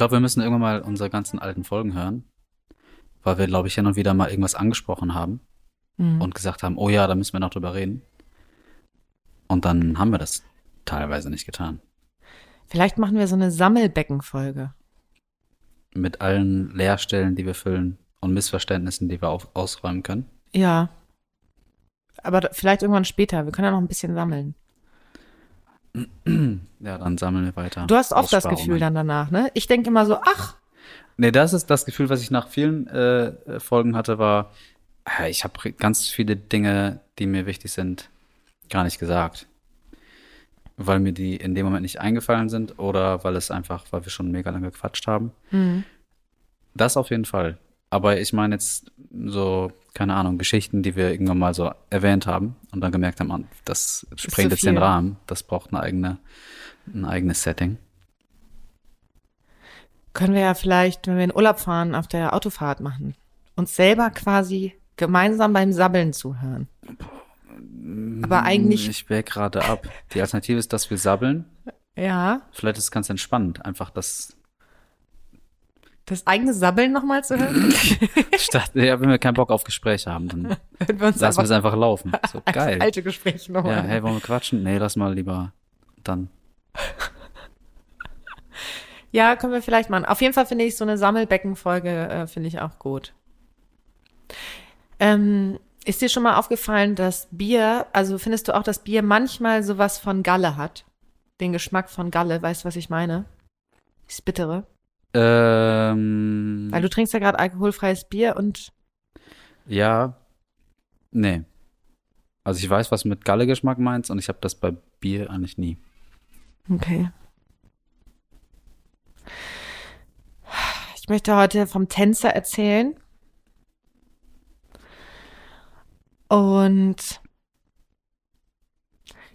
Glaube, wir müssen irgendwann mal unsere ganzen alten Folgen hören, weil wir, glaube ich, hin und wieder mal irgendwas angesprochen haben Mhm. und gesagt haben, oh ja, da müssen wir noch drüber reden. Und dann haben wir das teilweise nicht getan. Vielleicht machen wir so eine Sammelbeckenfolge. Mit allen Leerstellen, die wir füllen und Missverständnissen, die wir auf, ausräumen können. Ja. Aber vielleicht irgendwann später. Wir können ja noch ein bisschen sammeln. Ja, dann sammeln wir weiter. Du hast oft das. Gefühl dann danach, ne? Ich denke immer so, ach, Nee, das ist das Gefühl, was ich nach vielen äh, Folgen hatte, war, äh, ich habe ganz viele Dinge, die mir wichtig sind, gar nicht gesagt. Weil mir die in dem Moment nicht eingefallen sind oder weil es einfach, weil wir schon mega lange gequatscht haben. hm, Das auf jeden Fall. Aber ich meine jetzt so, keine Ahnung, Geschichten, die wir irgendwann mal so erwähnt haben und dann gemerkt haben, das sprengt jetzt den. Rahmen. Das braucht eine eigene, ein eigenes Setting. können wir ja vielleicht, wenn wir in Urlaub fahren, auf der Autofahrt machen. Uns selber quasi gemeinsam beim Sabbeln zuhören. Aber eigentlich, Ich wäre gerade ab. Die Alternative ist, dass wir sabbeln. ja, Vielleicht ist es ganz entspannt, einfach das das eigene Sabbeln nochmal zu hören. statt, ja, wenn wir keinen Bock auf Gespräche haben, dann wir uns lassen wir es einfach einfach laufen. So geil. alte Gespräche nochmal. Ja, hey, wollen wir quatschen? Nee, lass mal lieber dann. Ja, können wir vielleicht machen. Auf jeden Fall finde ich so eine Sammelbeckenfolge, äh, finde ich auch gut. Ähm, ist dir schon mal aufgefallen, dass Bier, also findest du auch, dass Bier manchmal sowas von Galle hat? Den Geschmack von Galle, weißt du, was ich meine? Das Bittere. Ähm, Weil du trinkst ja gerade alkoholfreies Bier und ja, nee. Also ich weiß, was du mit Galle-Geschmack meinst und ich habe das bei Bier eigentlich nie. Okay. Ich möchte heute vom Tänzer erzählen. Und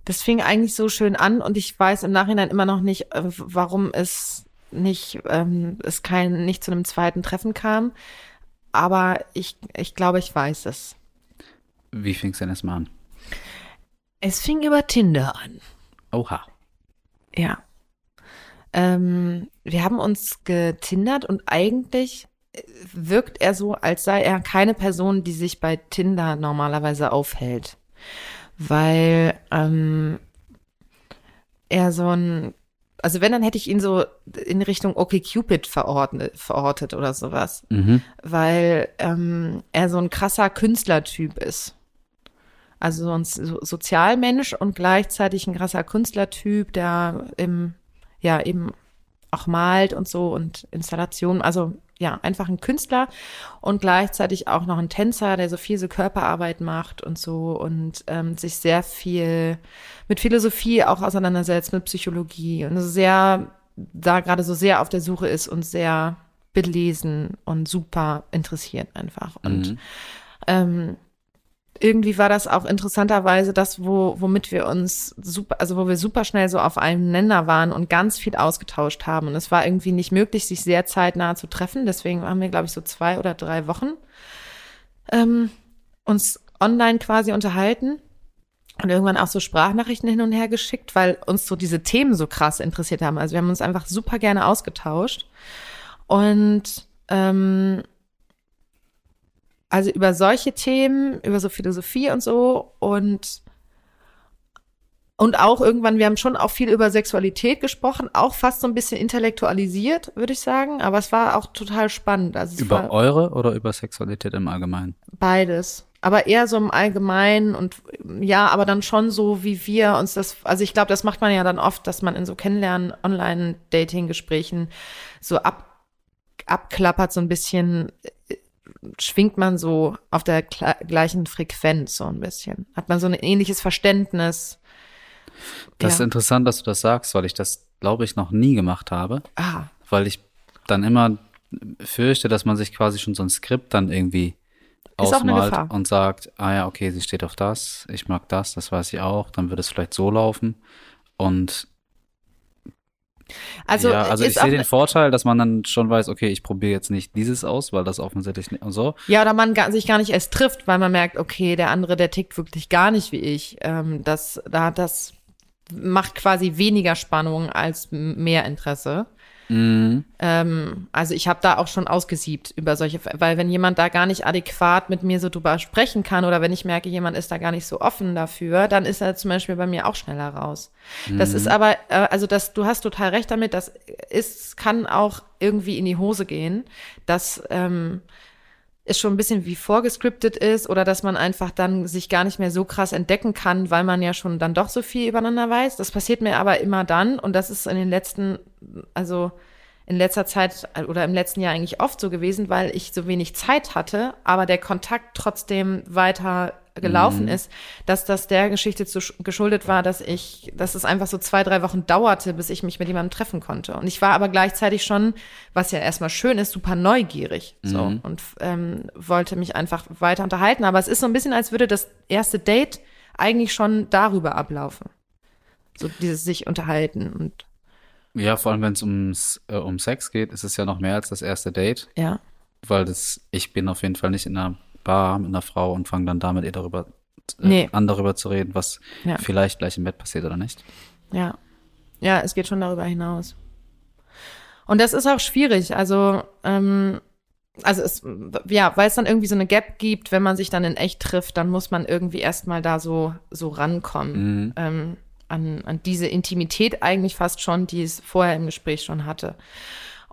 das fing eigentlich so schön an und ich weiß im Nachhinein immer noch nicht, äh, warum es nicht, ähm, es kein, nicht zu einem zweiten Treffen kam. Aber ich, ich glaube, ich weiß es. Wie fing's denn erstmal an? Es fing über Tinder an. Oha. Ja. Ähm, wir haben uns getindert und eigentlich wirkt er so, als sei er keine Person, die sich bei Tinder normalerweise aufhält. Weil ähm, er so ein, also wenn, dann hätte ich ihn so in Richtung OkCupid verordnet, verortet oder sowas. Mhm. Weil ähm, er so ein krasser Künstlertyp ist. Also so ein so Sozialmensch und gleichzeitig ein krasser Künstlertyp, der im, ja, eben auch malt und so und Installationen, also ja, einfach ein Künstler und gleichzeitig auch noch ein Tänzer, der so viel so Körperarbeit macht und so und ähm, sich sehr viel mit Philosophie auch auseinandersetzt, mit Psychologie und sehr, da gerade so sehr auf der Suche ist und sehr belesen und super interessiert einfach. Und Mhm. ähm, irgendwie war das auch interessanterweise das, wo, womit wir uns super, also wo wir super schnell so auf einem Nenner waren und ganz viel ausgetauscht haben. Und es war irgendwie nicht möglich, sich sehr zeitnah zu treffen. Deswegen haben wir, glaube ich, so zwei oder drei Wochen ähm, uns online quasi unterhalten und irgendwann auch so Sprachnachrichten hin und her geschickt, weil uns so diese Themen so krass interessiert haben. Also wir haben uns einfach super gerne ausgetauscht. Und ähm, also über solche Themen, über so Philosophie und so und und auch irgendwann, wir haben schon auch viel über Sexualität gesprochen, auch fast so ein bisschen intellektualisiert, würde ich sagen, aber es war auch total spannend. Also Über eure oder über Sexualität im Allgemeinen? beides, aber eher so im Allgemeinen und ja, aber dann schon so, wie wir uns das, also ich glaube, das macht man ja dann oft, dass man in so Kennenlernen, Online-Dating-Gesprächen so ab, abklappert, so ein bisschen, schwingt man so auf der gleichen Frequenz so ein bisschen. Hat man so ein ähnliches Verständnis. Das ja. ist interessant, dass du das sagst, weil ich das, glaube ich, noch nie gemacht habe. Ah. Weil ich dann immer fürchte, dass man sich quasi schon so ein Skript dann irgendwie ausmalt und sagt, ah ja, okay, sie steht auf das, ich mag das, das weiß ich auch, dann wird es vielleicht so laufen. Und also, ja, also ich sehe den Vorteil, dass man dann schon weiß, okay, ich probiere jetzt nicht dieses aus, weil das offensichtlich nicht und so. Ja, oder man sich gar nicht erst trifft, weil man merkt, okay, der andere, der tickt wirklich gar nicht wie ich. Ähm, das, da das macht quasi weniger Spannung als mehr Interesse. Mhm. Ähm, also ich habe da auch schon ausgesiebt über solche, weil wenn jemand da gar nicht adäquat mit mir so drüber sprechen kann oder wenn ich merke, jemand ist da gar nicht so offen dafür, dann ist er zum Beispiel bei mir auch schneller raus. Mhm. Das ist aber, äh, also das, du hast total recht damit, das ist, kann auch irgendwie in die Hose gehen, dass ähm, es schon ein bisschen wie vorgescriptet ist oder dass man einfach dann sich gar nicht mehr so krass entdecken kann, weil man ja schon dann doch so viel übereinander weiß. Das passiert mir aber immer dann und das ist in den letzten, also in letzter Zeit oder im letzten Jahr eigentlich oft so gewesen, weil ich so wenig Zeit hatte, aber der Kontakt trotzdem weiter gelaufen mhm. ist, dass das der Geschichte zu, geschuldet war, dass ich, dass es einfach so zwei, drei Wochen dauerte, bis ich mich mit jemandem treffen konnte. Und ich war aber gleichzeitig schon, was ja erstmal schön ist, super neugierig so mhm. und ähm, wollte mich einfach weiter unterhalten. Aber es ist so ein bisschen, als würde das erste Date eigentlich schon darüber ablaufen. So dieses sich unterhalten und ja, vor allem wenn es ums äh, um Sex geht, ist es ja noch mehr als das erste Date. Ja. Weil das, ich bin auf jeden Fall nicht in einer Bar mit einer Frau und fange dann damit ihr darüber äh, nee. an darüber zu reden, was ja. vielleicht gleich im Bett passiert oder nicht. Ja. Ja, es geht schon darüber hinaus. Und das ist auch schwierig. Also, ähm, also es, ja, weil es dann irgendwie so eine Gap gibt, wenn man sich dann in echt trifft, dann muss man irgendwie erstmal da so, so rankommen. Mhm. Ähm, an, an diese Intimität eigentlich fast schon, die es vorher im Gespräch schon hatte.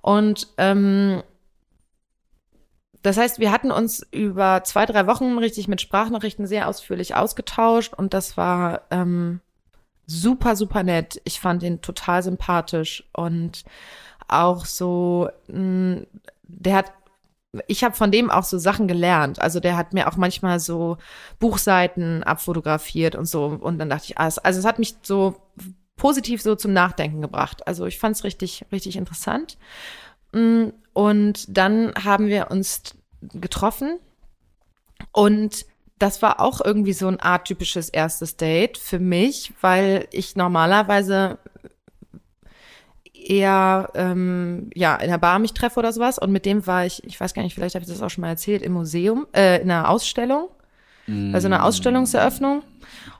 Und ähm, das heißt, wir hatten uns über zwei, drei Wochen richtig mit Sprachnachrichten sehr ausführlich ausgetauscht und das war ähm, super, super nett. Ich fand ihn total sympathisch und auch so, mh, mm, der hat ich habe von dem auch so Sachen gelernt. Also der hat mir auch manchmal so Buchseiten abfotografiert und so. Und dann dachte ich, also es hat mich so positiv so zum Nachdenken gebracht. Also ich fand es richtig, richtig interessant. Mm, und dann haben wir uns getroffen. Und das war auch irgendwie so ein arttypisches erstes Date für mich, weil ich normalerweise eher ähm, ja in der Bar mich treffe oder sowas. Und mit dem war ich, ich weiß gar nicht, vielleicht habe ich das auch schon mal erzählt, im Museum, äh, in einer Ausstellung, mm. also eine Ausstellungseröffnung.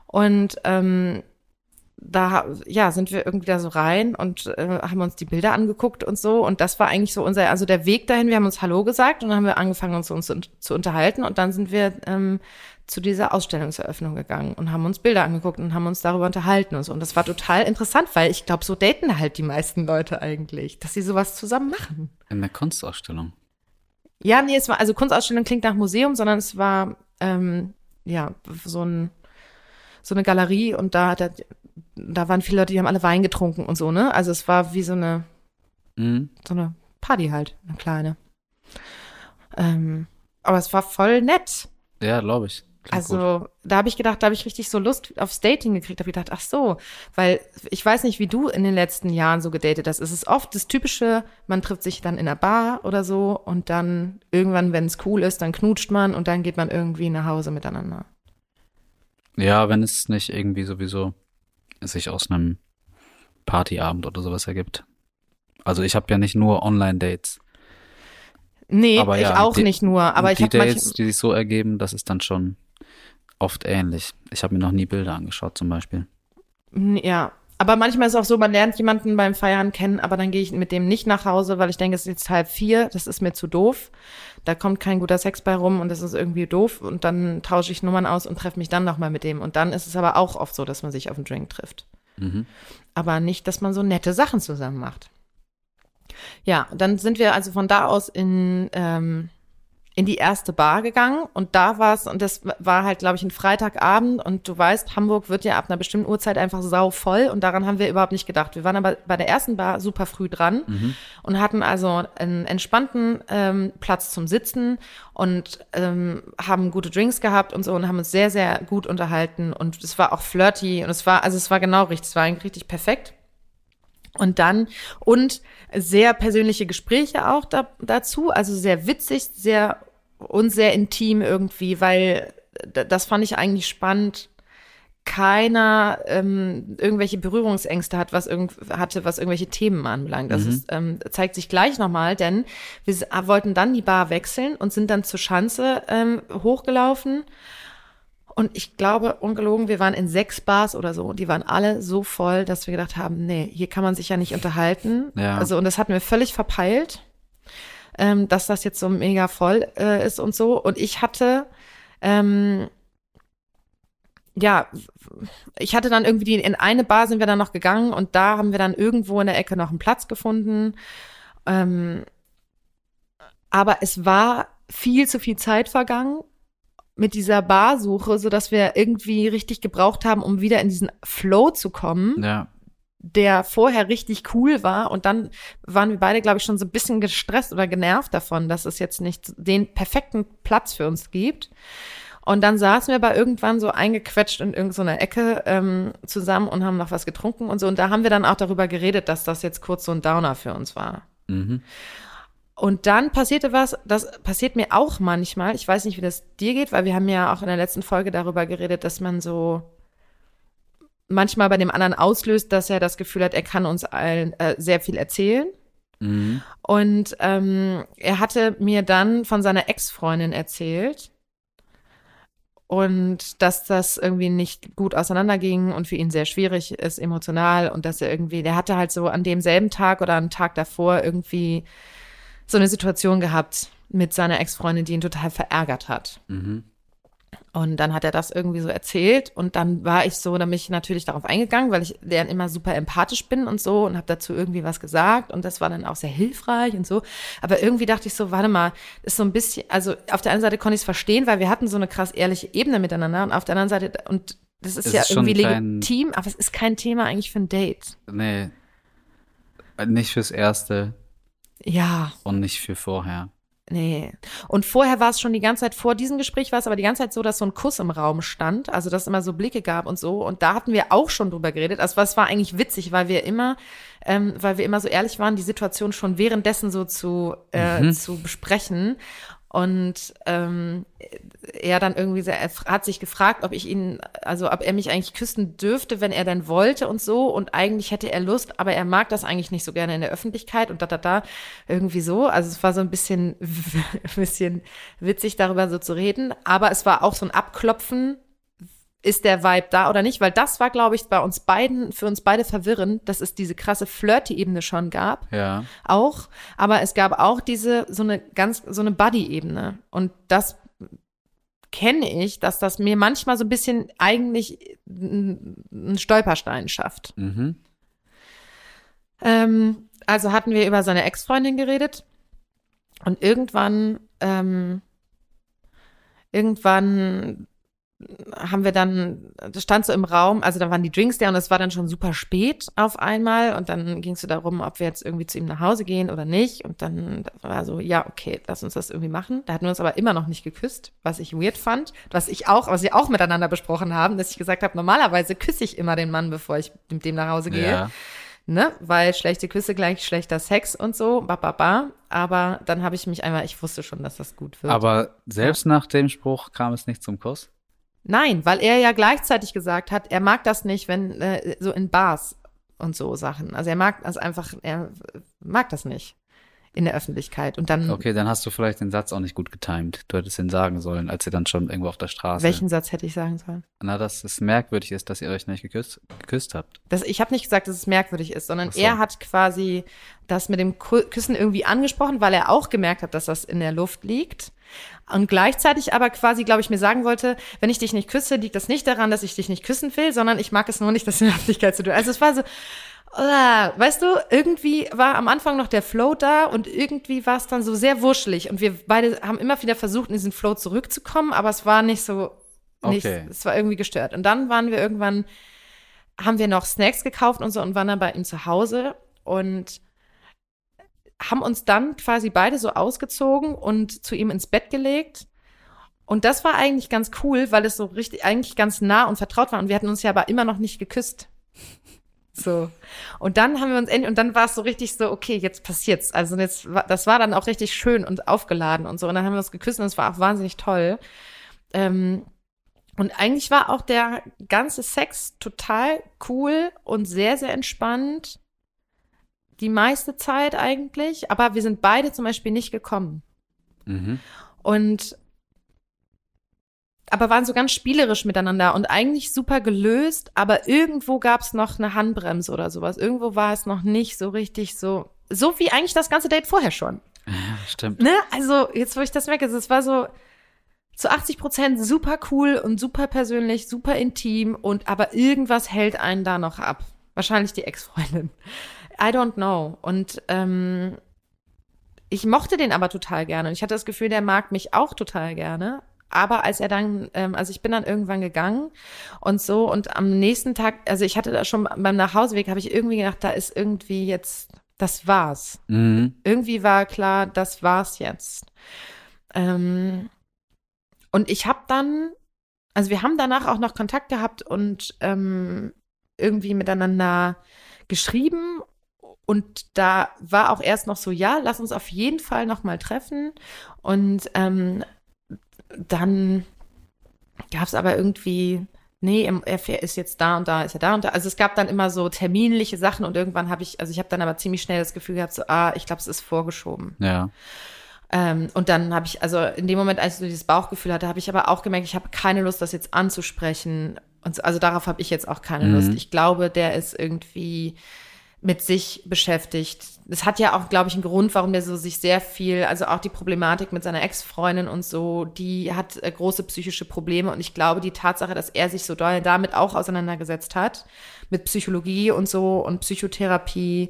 Und ähm, da ja sind wir irgendwie da so rein und äh, haben uns die Bilder angeguckt und so. Und das war eigentlich so unser also der Weg dahin wir haben uns Hallo gesagt und dann haben wir angefangen uns, uns zu unterhalten. Und dann sind wir ähm, zu dieser Ausstellungseröffnung gegangen und haben uns Bilder angeguckt und haben uns darüber unterhalten und so. Und das war total interessant weil ich glaube so daten halt die meisten Leute eigentlich dass sie sowas zusammen machen. In der Kunstausstellung. Ja nee es war also Kunstausstellung klingt nach Museum sondern es war ähm, ja so ein so eine Galerie und da hat er da waren viele Leute, die haben alle Wein getrunken und so, ne? Also es war wie so eine, mhm. so eine Party halt, eine kleine. Ähm, aber es war voll nett. Ja, glaube ich. Klingt also gut. da habe ich gedacht, da habe ich richtig so Lust aufs Dating gekriegt. Habe gedacht, ach so, weil ich weiß nicht, wie du in den letzten Jahren so gedatet hast. Es ist oft das typische, man trifft sich dann in einer Bar oder so und dann irgendwann, wenn es cool ist, dann knutscht man und dann geht man irgendwie nach Hause miteinander. Ja, wenn es nicht irgendwie sowieso sich aus einem Partyabend oder sowas ergibt. Also ich habe ja nicht nur Online-Dates. Nee, aber ja, ich auch die, nicht nur. Aber ich die Dates, die sich so ergeben, das ist dann schon oft ähnlich. Ich habe mir noch nie Bilder angeschaut zum Beispiel. Ja, aber manchmal ist es auch so, man lernt jemanden beim Feiern kennen, aber dann gehe ich mit dem nicht nach Hause, weil ich denke, es ist jetzt halb vier, das ist mir zu doof. Da kommt kein guter Sex bei rum und das ist irgendwie doof. Und dann tausche ich Nummern aus und treffe mich dann nochmal mit dem. Und dann ist es aber auch oft so, dass man sich auf einen Drink trifft. Mhm. Aber nicht, dass man so nette Sachen zusammen macht. Ja, dann sind wir also von da aus in, ähm, in die erste Bar gegangen und da war es, und das war halt, glaube ich, ein Freitagabend und du weißt, Hamburg wird ja ab einer bestimmten Uhrzeit einfach sau voll und daran haben wir überhaupt nicht gedacht. Wir waren aber bei der ersten Bar super früh dran Mhm. und hatten also einen entspannten ähm, Platz zum Sitzen und ähm, haben gute Drinks gehabt und so und haben uns sehr, sehr gut unterhalten und es war auch flirty und es war, also es war genau richtig, es war eigentlich richtig perfekt. Und dann, und sehr persönliche Gespräche auch da, dazu, also sehr witzig, sehr und sehr intim irgendwie, weil das fand ich eigentlich spannend. Keiner ähm, irgendwelche Berührungsängste hat, was irgend, hatte, was irgendwelche Themen anbelangt. Das ist, ähm, zeigt sich gleich nochmal, denn wir wollten dann die Bar wechseln und sind dann zur Schanze ähm, hochgelaufen. Und ich glaube, ungelogen, wir waren in sechs Bars oder so. Und die waren alle so voll, dass wir gedacht haben, nee, hier kann man sich ja nicht unterhalten. Ja. Also, und das hatten wir völlig verpeilt, ähm, dass das jetzt so mega voll äh, ist und so. Und ich hatte, ähm, ja, ich hatte dann irgendwie die, in eine Bar sind wir dann noch gegangen und da haben wir dann irgendwo in der Ecke noch einen Platz gefunden. Ähm, aber es war viel zu viel Zeit vergangen mit dieser Barsuche, so dass wir irgendwie richtig gebraucht haben, um wieder in diesen Flow zu kommen, Ja. der vorher richtig cool war. Und dann waren wir beide, glaube ich, schon so ein bisschen gestresst oder genervt davon, dass es jetzt nicht den perfekten Platz für uns gibt. Und dann saßen wir aber irgendwann so eingequetscht in irgendeiner Ecke ähm, zusammen und haben noch was getrunken und so. Und da haben wir dann auch darüber geredet, dass das jetzt kurz so ein Downer für uns war. Mhm. Und dann passierte was, das passiert mir auch manchmal. Ich weiß nicht, wie das dir geht, weil wir haben ja auch in der letzten Folge darüber geredet, dass man so manchmal bei dem anderen auslöst, dass er das Gefühl hat, er kann uns allen äh, sehr viel erzählen. Mhm. Und ähm, er hatte mir dann von seiner Ex-Freundin erzählt und dass das irgendwie nicht gut auseinanderging und für ihn sehr schwierig ist emotional und dass er irgendwie, der hatte halt so an demselben Tag oder am Tag davor irgendwie so eine Situation gehabt mit seiner Ex-Freundin, die ihn total verärgert hat. Mhm. Und dann hat er das irgendwie so erzählt und dann war ich so, dann bin ich natürlich darauf eingegangen, weil ich deren immer super empathisch bin und so und habe dazu irgendwie was gesagt und das war dann auch sehr hilfreich und so. Aber irgendwie dachte ich so, warte mal, ist so ein bisschen, also auf der einen Seite konnte ich es verstehen, weil wir hatten so eine krass ehrliche Ebene miteinander und auf der anderen Seite und das ist Es ja ist irgendwie kein- legitim, aber es ist kein Thema eigentlich für ein Date. Nee. Nicht fürs Erste Ja, und nicht für vorher. Nee. Und vorher war es schon die ganze Zeit, vor diesem Gespräch war es aber die ganze Zeit so, dass so ein Kuss im Raum stand, also dass es immer so Blicke gab und so. Und da hatten wir auch schon drüber geredet. Also was war eigentlich witzig, weil wir immer, ähm, weil wir immer so ehrlich waren, die Situation schon währenddessen so zu, äh, zu besprechen. Und ähm, er dann irgendwie sehr, er hat sich gefragt, ob ich ihn, also ob er mich eigentlich küssen dürfte, wenn er denn wollte und so. Und eigentlich hätte er Lust, aber er mag das eigentlich nicht so gerne in der Öffentlichkeit und da, da, da, irgendwie so. Also es war so ein bisschen, ein bisschen witzig, darüber so zu reden. Aber es war auch so ein Abklopfen, ist der Vibe da oder nicht? Weil das war, glaube ich, bei uns beiden, für uns beide verwirrend, dass es diese krasse Flirty-Ebene schon gab Ja. auch, aber es gab auch diese so eine ganz so eine Buddy-Ebene und das kenne ich, dass das mir manchmal so ein bisschen eigentlich einen Stolperstein schafft. Mhm. Ähm, also hatten wir über seine Ex-Freundin geredet und irgendwann, ähm, irgendwann haben wir dann, das stand so im Raum, also da waren die Drinks da und es war dann schon super spät auf einmal und dann ging es so darum, ob wir jetzt irgendwie zu ihm nach Hause gehen oder nicht und dann war so, ja, okay, lass uns das irgendwie machen. Da hatten wir uns aber immer noch nicht geküsst, was ich weird fand, was ich auch, was wir auch miteinander besprochen haben, dass ich gesagt habe, normalerweise küsse ich immer den Mann, bevor ich mit dem nach Hause gehe Ja. ne, weil schlechte Küsse gleich schlechter Sex und so, ba, ba, ba. Aber dann habe ich mich einmal, ich wusste schon, dass das gut wird. Aber selbst nach dem Spruch kam es nicht zum Kuss. Nein, weil er ja gleichzeitig gesagt hat, er mag das nicht, wenn äh, so in Bars und so Sachen. Also er mag das einfach, er mag das nicht in der Öffentlichkeit. Und dann, Okay, dann hast du vielleicht den Satz auch nicht gut getimed. Du hättest ihn sagen sollen, als ihr dann schon irgendwo auf der Straße. welchen Satz hätte ich sagen sollen? Na, dass es merkwürdig ist, dass ihr euch nicht geküsst, geküsst habt. Das, ich habe nicht gesagt, dass es merkwürdig ist, sondern so. er hat quasi das mit dem Küssen irgendwie angesprochen, weil er auch gemerkt hat, dass das in der Luft liegt. Und gleichzeitig aber quasi, glaube ich, mir sagen wollte, wenn ich dich nicht küsse, liegt das nicht daran, dass ich dich nicht küssen will, sondern ich mag es nur nicht, das in der Öffentlichkeit zu tun. Also es war so, Ah, weißt du, irgendwie war am Anfang noch der Flow da und irgendwie war es dann so sehr wuschelig und wir beide haben immer wieder versucht, in diesen Flow zurückzukommen, aber es war nicht so, nicht, Okay. es war irgendwie gestört. Und dann waren wir irgendwann, haben wir noch Snacks gekauft und so und waren dann bei ihm zu Hause und haben uns dann quasi beide so ausgezogen und zu ihm ins Bett gelegt. Und das war eigentlich ganz cool, weil es so richtig, eigentlich ganz nah und vertraut war. Und wir hatten uns ja aber immer noch nicht geküsst. So. Und dann haben wir uns endlich, und dann war es so richtig so, okay, jetzt passiert's. Also jetzt, das war dann auch richtig schön und aufgeladen und so. Und dann haben wir uns geküsst und es war auch wahnsinnig toll. Ähm, und eigentlich war auch der ganze Sex total cool und sehr, sehr entspannt. Die meiste Zeit eigentlich. Aber wir sind beide zum Beispiel nicht gekommen. Mhm. Und aber waren so ganz spielerisch miteinander und eigentlich super gelöst, aber irgendwo gab es noch eine Handbremse oder sowas. Irgendwo war es noch nicht so richtig so, so wie eigentlich das ganze Date vorher schon. Ja, stimmt. Ne? Also jetzt, wo ich das merke, es war so zu 80 Prozent super cool und super persönlich, super intim und aber irgendwas hält einen da noch ab. Wahrscheinlich die Ex-Freundin. I don't know. Und ähm, ich mochte den aber total gerne. Und ich hatte das Gefühl, der mag mich auch total gerne. Aber als er dann, ähm, also ich bin dann irgendwann gegangen und so und am nächsten Tag, also ich hatte da schon beim Nachhauseweg, habe ich irgendwie gedacht, da ist irgendwie jetzt, das war's Mhm. irgendwie war klar, das war's jetzt. Ähm, und ich habe dann, also wir haben danach auch noch Kontakt gehabt und ähm, irgendwie miteinander geschrieben. Und da war auch erst noch so, ja, lass uns auf jeden Fall noch mal treffen. Und ähm, dann gab es aber irgendwie, nee, er er ist jetzt da und da, ist er da und da. Also es gab dann immer so terminliche Sachen und irgendwann habe ich, also ich habe dann aber ziemlich schnell das Gefühl gehabt, so, ah, ich glaube, es ist vorgeschoben. Ja. Ähm, und dann habe ich, also in dem Moment, als ich so dieses Bauchgefühl hatte, habe ich aber auch gemerkt, ich habe keine Lust, das jetzt anzusprechen. Und so, also darauf habe ich jetzt auch keine Mhm. Lust. Ich glaube, der ist irgendwie mit sich beschäftigt. Es hat ja auch, glaube ich, einen Grund, warum der so sich sehr viel, also auch die Problematik mit seiner Ex-Freundin und so, die hat äh, große psychische Probleme und ich glaube, die Tatsache, dass er sich so doll damit auch auseinandergesetzt hat, mit Psychologie und so und Psychotherapie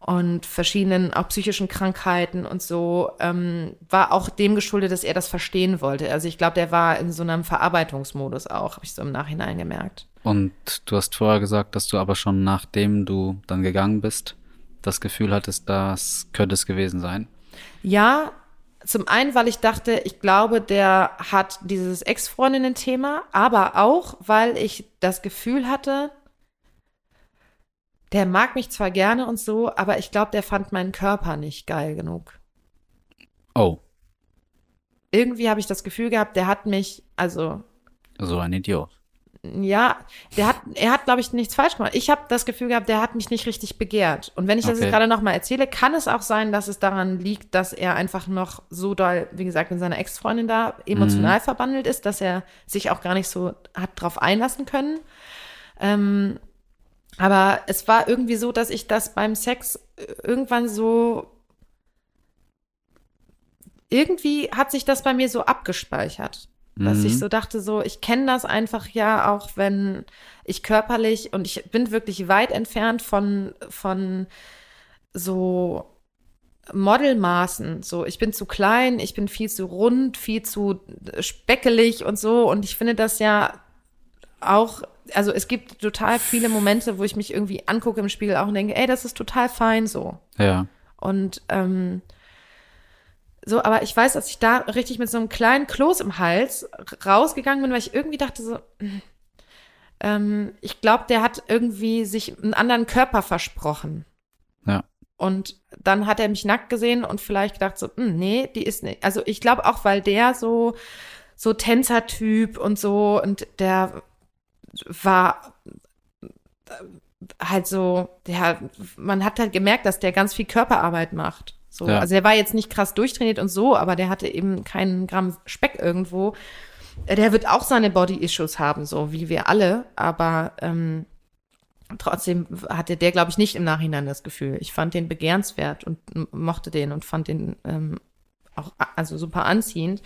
und verschiedenen auch psychischen Krankheiten und so, ähm, war auch dem geschuldet, dass er das verstehen wollte. Also ich glaube, der war in so einem Verarbeitungsmodus auch, habe ich so im Nachhinein gemerkt. Und du hast vorher gesagt, dass du aber schon nachdem du dann gegangen bist, das Gefühl hattest, das könnte es gewesen sein. Ja, zum einen, weil ich dachte, ich glaube, der hat dieses Ex-Freundinnen-Thema, aber auch, weil ich das Gefühl hatte, der mag mich zwar gerne und so, aber ich glaube, der fand meinen Körper nicht geil genug. Oh, Irgendwie habe ich das Gefühl gehabt, der hat mich, also so ein Idiot. Ja, der hat, er hat, glaube ich, nichts falsch gemacht. Ich habe das Gefühl gehabt, der hat mich nicht richtig begehrt. Und wenn ich das Okay. jetzt gerade nochmal erzähle, kann es auch sein, dass es daran liegt, dass er einfach noch so doll, wie gesagt, mit seiner Ex-Freundin da emotional verbandelt ist, dass er sich auch gar nicht so hat drauf einlassen können. Ähm, aber es war irgendwie so, dass ich das beim Sex irgendwann so irgendwie hat sich das bei mir so abgespeichert. Dass Mhm. ich so dachte, so, ich kenne das einfach ja auch, wenn ich körperlich und ich bin wirklich weit entfernt von, von so Modelmaßen. So, ich bin zu klein, ich bin viel zu rund, viel zu speckelig und so. Und ich finde das ja auch, also es gibt total viele Momente, wo ich mich irgendwie angucke im Spiegel auch und denke, ey, das ist total fein so. Ja. Und ähm, so, aber ich weiß, dass ich da richtig mit so einem kleinen Kloß im Hals rausgegangen bin, weil ich irgendwie dachte so, mm, ähm, ich glaube, der hat irgendwie sich einen anderen Körper versprochen. Ja. Und dann hat er mich nackt gesehen und vielleicht gedacht so, "Hm, nee, die ist nicht. Also ich glaube auch, weil der so so Tänzertyp und so und der war halt so, der, man hat halt gemerkt, dass der ganz viel Körperarbeit macht. So, Ja. also der war jetzt nicht krass durchtrainiert und so, aber der hatte eben keinen Gramm Speck irgendwo. Äh, Der wird auch seine Body-Issues haben, so wie wir alle, aber ähm, trotzdem hatte der, glaube ich, nicht im Nachhinein das Gefühl. Ich fand den begehrenswert und mochte den und fand den ähm, auch also super anziehend.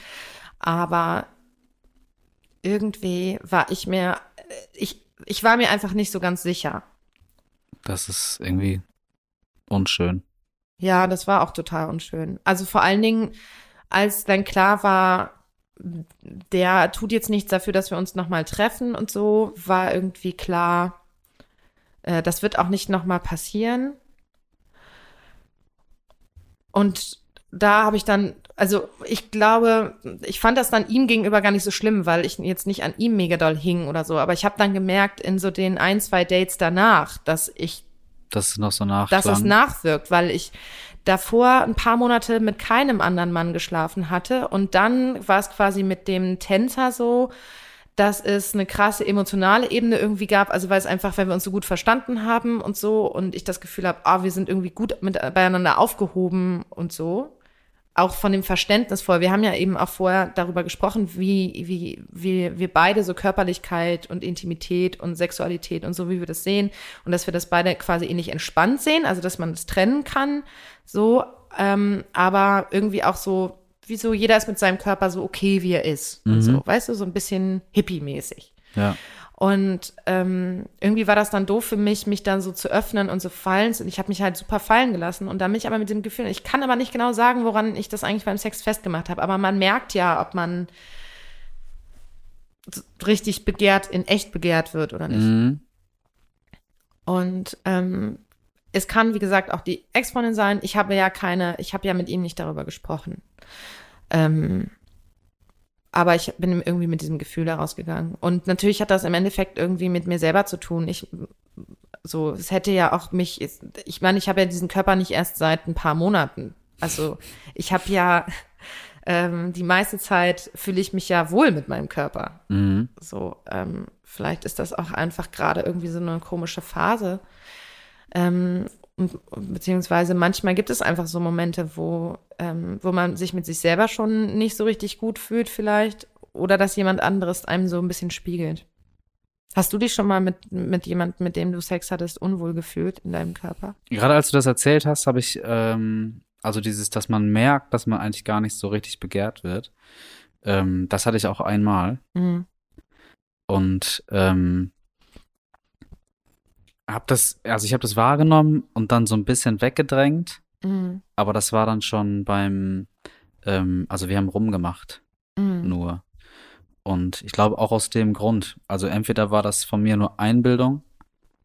Aber irgendwie war ich mir, äh, ich, ich war mir einfach nicht so ganz sicher. Das ist irgendwie unschön. Ja, das war auch total unschön. Also vor allen Dingen, als dann klar war, der tut jetzt nichts dafür, dass wir uns nochmal treffen und so, war irgendwie klar, äh, das wird auch nicht nochmal passieren. Und da habe ich dann, also ich glaube, ich fand das dann ihm gegenüber gar nicht so schlimm, weil ich jetzt nicht an ihm mega doll hing oder so. Aber ich habe dann gemerkt in so den ein, zwei Dates danach, dass ich Das ist noch so nach. dass es nachwirkt, weil ich davor ein paar Monate mit keinem anderen Mann geschlafen hatte und dann war es quasi mit dem Tänzer so, dass es eine krasse emotionale Ebene irgendwie gab, also weil es einfach, weil wir uns so gut verstanden haben und so und ich das Gefühl habe, ah, wir sind irgendwie gut mit, beieinander aufgehoben und so. Auch von dem Verständnis vor. Wir haben ja eben auch vorher darüber gesprochen, wie, wie, wie wir beide so Körperlichkeit und Intimität und Sexualität und so, wie wir das sehen. Und dass wir das beide quasi ähnlich entspannt sehen, also dass man das trennen kann, so, ähm, aber irgendwie auch so, wie so jeder ist mit seinem Körper so okay, wie er ist. Und Mhm. so, weißt du, so ein bisschen hippie-mäßig. Ja. Und ähm, irgendwie war das dann doof für mich, mich dann so zu öffnen und so fallen zu. Und ich habe mich halt super fallen gelassen. Und da bin ich aber mit dem Gefühl, ich kann aber nicht genau sagen, woran ich das eigentlich beim Sex festgemacht habe. Aber man merkt ja, ob man richtig begehrt, in echt begehrt wird oder nicht. Mhm. Und ähm, es kann, wie gesagt, auch die Ex-Freundin sein. Ich habe ja keine, ich habe ja mit ihm nicht darüber gesprochen. Ähm, aber ich bin irgendwie mit diesem Gefühl da rausgegangen. Und natürlich hat das im Endeffekt irgendwie mit mir selber zu tun. Ich, so, es hätte ja auch mich, ich meine, ich habe ja diesen Körper nicht erst seit ein paar Monaten. Also ich habe ja ähm, die meiste Zeit fühle ich mich ja wohl mit meinem Körper. Mhm. So, ähm, vielleicht ist das auch einfach gerade irgendwie so eine komische Phase. Ähm, beziehungsweise manchmal gibt es einfach so Momente, wo, ähm, wo man sich mit sich selber schon nicht so richtig gut fühlt, vielleicht, oder dass jemand anderes einem so ein bisschen spiegelt. Hast du dich schon mal mit, mit jemandem, mit dem du Sex hattest, unwohl gefühlt in deinem Körper? Gerade als du das erzählt hast, habe ich, ähm, also dieses, dass man merkt, dass man eigentlich gar nicht so richtig begehrt wird. Ähm, das hatte ich auch einmal. Mhm. Und ähm, habe das, also ich habe das wahrgenommen und dann so ein bisschen weggedrängt, Mhm. aber das war dann schon beim, ähm, also wir haben rumgemacht, Mhm. nur. Und ich glaube auch aus dem Grund, also entweder war das von mir nur Einbildung,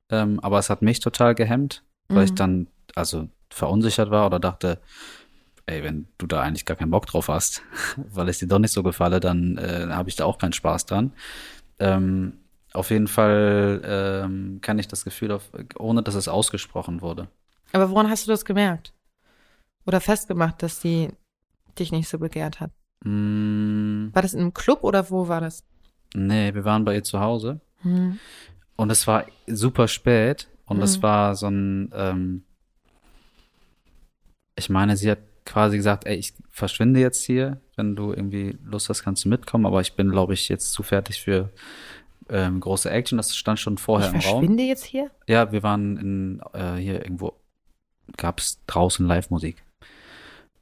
ähm, aber es hat mich total gehemmt, weil ich Mhm. dann, also verunsichert war oder dachte, ey, wenn du da eigentlich gar keinen Bock drauf hast, weil es dir doch nicht so gefalle, dann äh, habe ich da auch keinen Spaß dran. Ähm, auf jeden Fall ähm, kann ich das Gefühl, auf, ohne dass es ausgesprochen wurde. Aber woran hast du das gemerkt? Oder festgemacht, dass sie dich nicht so begehrt hat? Mm, War das in einem Club oder wo war das? nee, wir waren bei ihr zu Hause Mhm. und es war super spät und es Mhm. war so ein, ähm, ich meine, sie hat quasi gesagt, ey, ich verschwinde jetzt hier, wenn du irgendwie Lust hast, kannst du mitkommen, aber ich bin, glaube ich, jetzt zu fertig für ähm, große Action. Das stand schon vorher ich im Raum. verschwinde jetzt hier? Ja, wir waren in, äh, hier irgendwo, gab es draußen Live-Musik.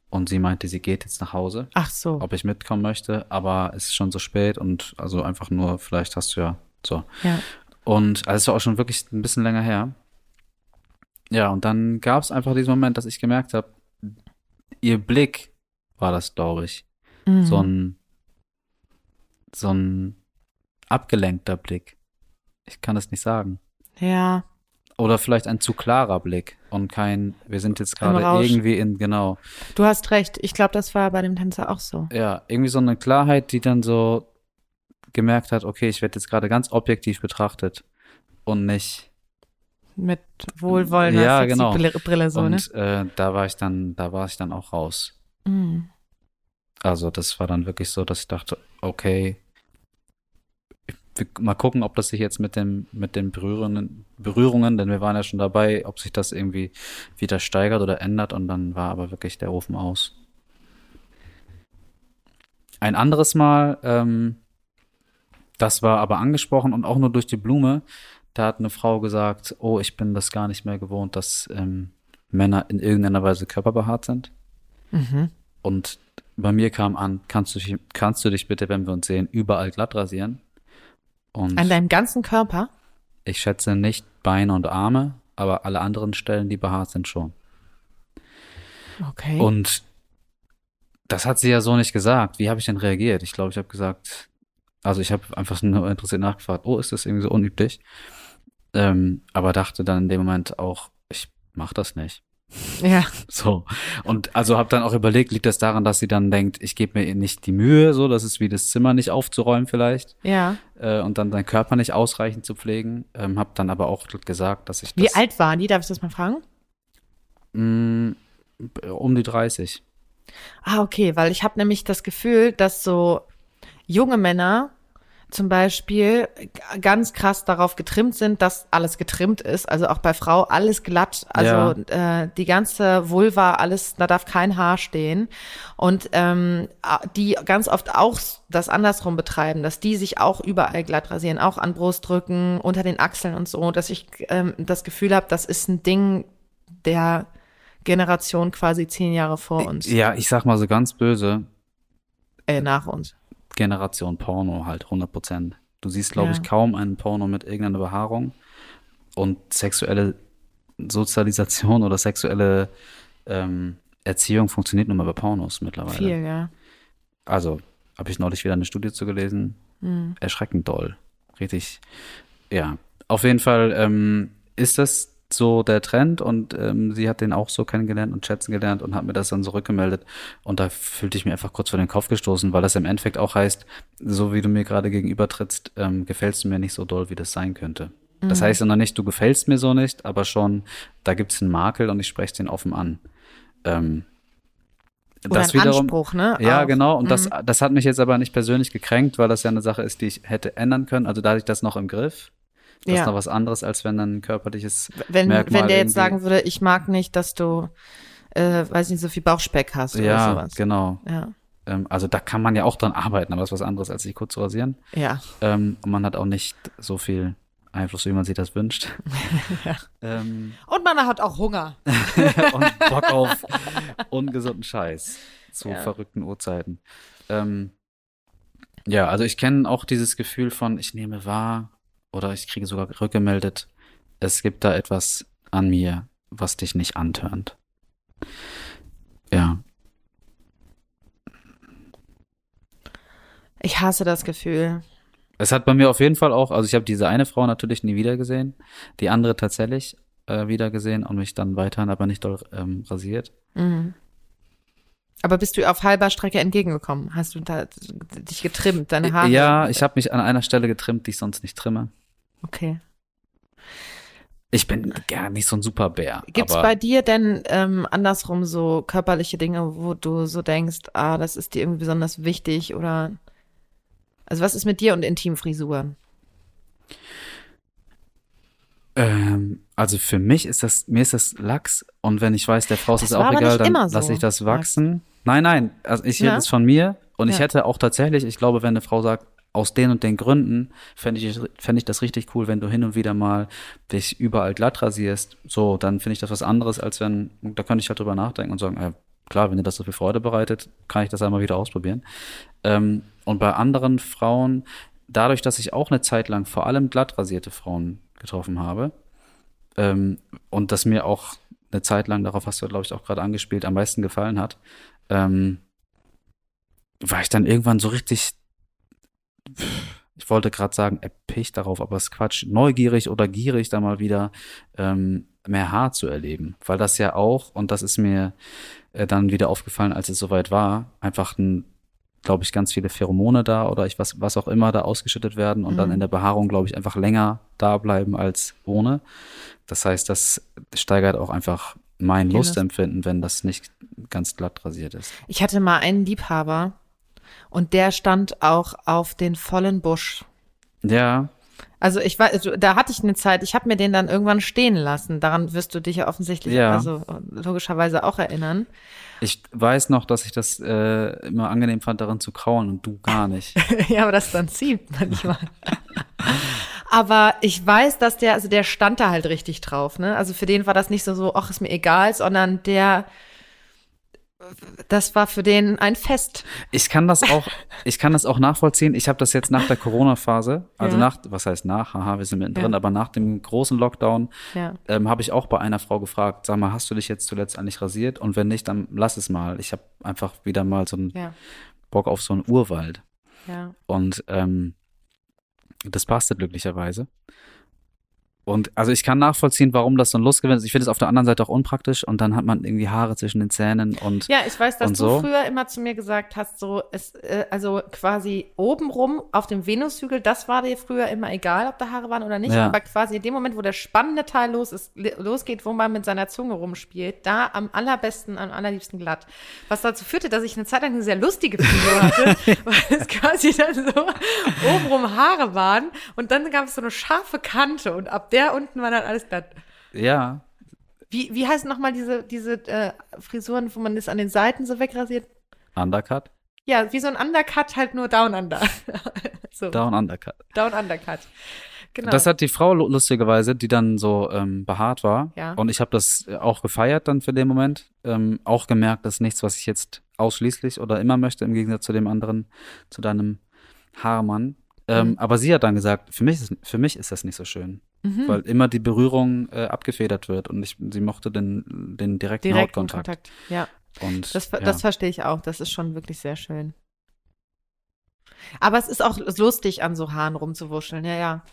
Und sie meinte, sie geht jetzt nach Hause, Ach so. ob ich mitkommen möchte, aber es ist schon so spät und also einfach nur, vielleicht hast du ja so. Ja. Und also es war auch schon wirklich ein bisschen länger her. Ja, und dann gab es einfach diesen Moment, dass ich gemerkt habe, ihr Blick war das, glaube ich. Mhm. So ein, so ein abgelenkter Blick. Ich kann es nicht sagen. Ja. Oder vielleicht ein zu klarer Blick und kein, wir sind jetzt gerade irgendwie in, genau. Du hast recht. Ich glaube, das war bei dem Tänzer auch so. Ja, irgendwie so eine Klarheit, die dann so gemerkt hat, okay, ich werde jetzt gerade ganz objektiv betrachtet und nicht. Mit wohlwollender Ja, genau. Brille, so, ne? und äh, da war ich dann, da war ich dann auch raus. Mhm. Also das war dann wirklich so, dass ich dachte, okay, wir- mal gucken, ob das sich jetzt mit dem, mit den Berührungen, Berührungen, denn wir waren ja schon dabei, ob sich das irgendwie wieder steigert oder ändert und dann war aber wirklich der Ofen aus. Ein anderes Mal, ähm, das war aber angesprochen und auch nur durch die Blume, da hat eine Frau gesagt, oh, ich bin das gar nicht mehr gewohnt, dass ähm, Männer in irgendeiner Weise körperbehaart sind. Mhm. Und bei mir kam an, kannst du, kannst du dich bitte, wenn wir uns sehen, überall glatt rasieren? Und An deinem ganzen Körper? ich schätze nicht Beine und Arme, aber alle anderen Stellen, die behaart sind, schon. Okay. Und das hat sie ja so nicht gesagt. Wie habe ich denn reagiert? Ich glaube, ich habe gesagt, also ich habe einfach nur interessiert nachgefragt, oh, ist das irgendwie so unüblich? Ähm, aber dachte dann in dem Moment auch, ich mach das nicht. Ja. So. Und also habe dann auch überlegt, liegt das daran, dass sie dann denkt, ich gebe mir nicht die Mühe, so, das ist wie das Zimmer nicht aufzuräumen vielleicht Ja. äh, und dann deinen Körper nicht ausreichend zu pflegen. Ähm, habe dann aber auch gesagt, dass ich das Wie alt waren die? Darf ich das mal fragen? mh, um die 30. Ah, okay, weil ich habe nämlich das Gefühl, dass so junge Männer zum Beispiel ganz krass darauf getrimmt sind, dass alles getrimmt ist. Also auch bei Frau alles glatt. Also äh, die ganze Vulva, alles, da darf kein Haar stehen. Und ähm, die ganz oft auch das andersrum betreiben, dass die sich auch überall glatt rasieren, auch an Brustrücken, unter den Achseln und so, dass ich ähm, das Gefühl habe, das ist ein Ding der Generation quasi zehn Jahre vor uns, Ja, ich sag mal so ganz böse, äh, nach uns. Generation Porno halt 100 Prozent. Du siehst, glaube Ja. ich, kaum einen Porno mit irgendeiner Behaarung und sexuelle Sozialisation oder sexuelle ähm, Erziehung funktioniert nur mal bei Pornos mittlerweile. Viel, ja. Also, habe ich neulich wieder eine Studie zu gelesen. Hm. Erschreckend doll. Richtig. Ja. Auf jeden Fall ähm, ist das so der Trend und ähm, sie hat den auch so kennengelernt und schätzen gelernt und hat mir das dann so rückgemeldet. Und da fühlte ich mir einfach kurz vor den Kopf gestoßen, weil das im Endeffekt auch heißt, so wie du mir gerade gegenüber trittst, ähm, gefällst du mir nicht so doll, wie das sein könnte. Das heißt ja noch nicht, du gefällst mir so nicht, aber schon, da gibt es einen Makel und ich spreche den offen an. Ähm, Oder ein Anspruch, ne? ja, Auch. genau. Und das, Mhm. das hat mich jetzt aber nicht persönlich gekränkt, weil das ja eine Sache ist, die ich hätte ändern können. Also da hatte ich das noch im Griff. Das Ja. ist noch was anderes, als wenn dann ein körperliches Wenn, Merkmal wenn der jetzt sagen würde, ich mag nicht, dass du, äh, weiß nicht, so viel Bauchspeck hast oder Ja, sowas. genau. Ja, Ähm, also da kann man ja auch dran arbeiten, aber das ist was anderes, als sich kurz zu rasieren. ja. Ähm, und man hat auch nicht so viel Einfluss, wie man sich das wünscht. ähm, Und man hat auch Hunger. und Bock auf ungesunden Scheiß zu Ja. verrückten Uhrzeiten. Ähm, ja, also ich kenne auch dieses Gefühl von, ich nehme wahr oder ich kriege sogar rückgemeldet, es gibt da etwas an mir, was dich nicht antörnt. Ja, Ich hasse das Gefühl. es hat bei mir auf jeden Fall auch, also ich habe diese eine Frau natürlich nie wieder gesehen, die andere tatsächlich äh, wieder gesehen und mich dann weiterhin aber nicht doll ähm, rasiert. Mhm. Aber bist du auf halber Strecke entgegengekommen? Hast du da dich getrimmt, deine Haare? Ja, ich habe mich an einer Stelle getrimmt, die ich sonst nicht trimme. Okay. Ich bin gar nicht so ein Superbär. Gibt's aber bei dir denn ähm, andersrum so körperliche Dinge, wo du so denkst, ah, das ist dir irgendwie besonders wichtig oder also was ist mit dir und Intimfrisuren? ähm, also für mich ist das, mir ist das Lachs und wenn ich weiß, der Frau ist es auch egal, dann so, lasse ich das wachsen. Nein, nein, also ich rede Ja? es von mir und ich Ja. hätte auch tatsächlich, ich glaube, wenn eine Frau sagt, aus den und den Gründen fände ich, fänd ich das richtig cool, wenn du hin und wieder mal dich überall glatt rasierst. So, dann finde ich das was anderes, als wenn, da könnte ich halt drüber nachdenken und sagen, äh, klar, wenn dir das so viel Freude bereitet, kann ich das einmal wieder ausprobieren. Ähm, und bei anderen Frauen, dadurch, dass ich auch eine Zeit lang vor allem glatt rasierte Frauen getroffen habe, ähm, und das mir auch eine Zeit lang, darauf hast du, glaube ich, auch gerade angespielt, am meisten gefallen hat, ähm, war ich dann irgendwann so richtig, ich wollte gerade sagen, erpicht darauf, aber es ist Quatsch, neugierig oder gierig, da mal wieder ähm, mehr Haar zu erleben. Weil das ja auch, und das ist mir äh, dann wieder aufgefallen, als es soweit war, einfach ein, glaube ich, ganz viele Pheromone da oder ich was, was auch immer da ausgeschüttet werden und dann Mhm. in der Behaarung, glaube ich, einfach länger da bleiben als ohne. Das heißt, das steigert auch einfach mein Lust. Lustempfinden, wenn das nicht ganz glatt rasiert ist. Ich hatte mal einen Liebhaber und der stand auch auf den vollen Busch. Ja, Also ich war, also da hatte ich eine Zeit, ich habe mir den dann irgendwann stehen lassen. Daran wirst du dich ja offensichtlich, Ja. also logischerweise auch erinnern. ich weiß noch, dass ich das äh, immer angenehm fand, darin zu kauen und du gar nicht. ja, aber das dann zieht manchmal. aber ich weiß, dass der, also der stand da halt richtig drauf, ne? Also für den war das nicht so so, ach, ist mir egal, sondern der das war für den ein Fest. Ich kann das auch, ich kann das auch nachvollziehen. Ich habe das jetzt nach der Corona-Phase, also Ja. nach, was heißt nach, haha, wir sind mittendrin, Ja. aber nach dem großen Lockdown Ja. ähm, habe ich auch bei einer Frau gefragt, sag mal, hast du dich jetzt zuletzt eigentlich rasiert? Und wenn nicht, dann lass es mal. Ich habe einfach wieder mal so einen Bock auf so einen Urwald. Und ähm, das passte glücklicherweise. Und also ich kann nachvollziehen, warum das so ein Lustgewinn ist. Ich finde es auf der anderen Seite auch unpraktisch und dann hat man irgendwie Haare zwischen den Zähnen und Ja, ich weiß, dass du so? früher immer zu mir gesagt hast, so, es, äh, also quasi obenrum auf dem Venushügel, das war dir früher immer egal, ob da Haare waren oder nicht, Ja. aber quasi in dem Moment, wo der spannende Teil los ist, losgeht, wo man mit seiner Zunge rumspielt, da am allerbesten, am allerliebsten glatt. Was dazu führte, dass ich eine Zeit lang eine sehr lustige Frisur hatte, weil es quasi dann so obenrum Haare waren und dann gab es so eine scharfe Kante und ab der unten war dann alles glatt. ja, Wie, wie heißen nochmal diese, diese äh, Frisuren, wo man das an den Seiten so wegrasiert? Undercut, Ja, wie so ein Undercut, halt nur Down Under. so, Down Undercut. Down Undercut. Genau. Das hat die Frau lu- lustigerweise, die dann so ähm, behaart war. Ja. Und ich habe das auch gefeiert dann für den Moment. Ähm, auch gemerkt, das ist nichts, was ich jetzt ausschließlich oder immer möchte, im Gegensatz zu dem anderen, zu deinem Haarmann. Ähm, Mhm. Aber sie hat dann gesagt, für mich, ist, für mich ist das nicht so schön, Mhm. weil immer die Berührung äh, abgefedert wird und ich, sie mochte den, den direkten Direkten Hautkontakt. Kontakt. Ja, Und, das, ja. das verstehe ich auch. Das ist schon wirklich sehr schön. Aber es ist auch lustig, an so Haaren rumzuwuscheln. Ja, ja.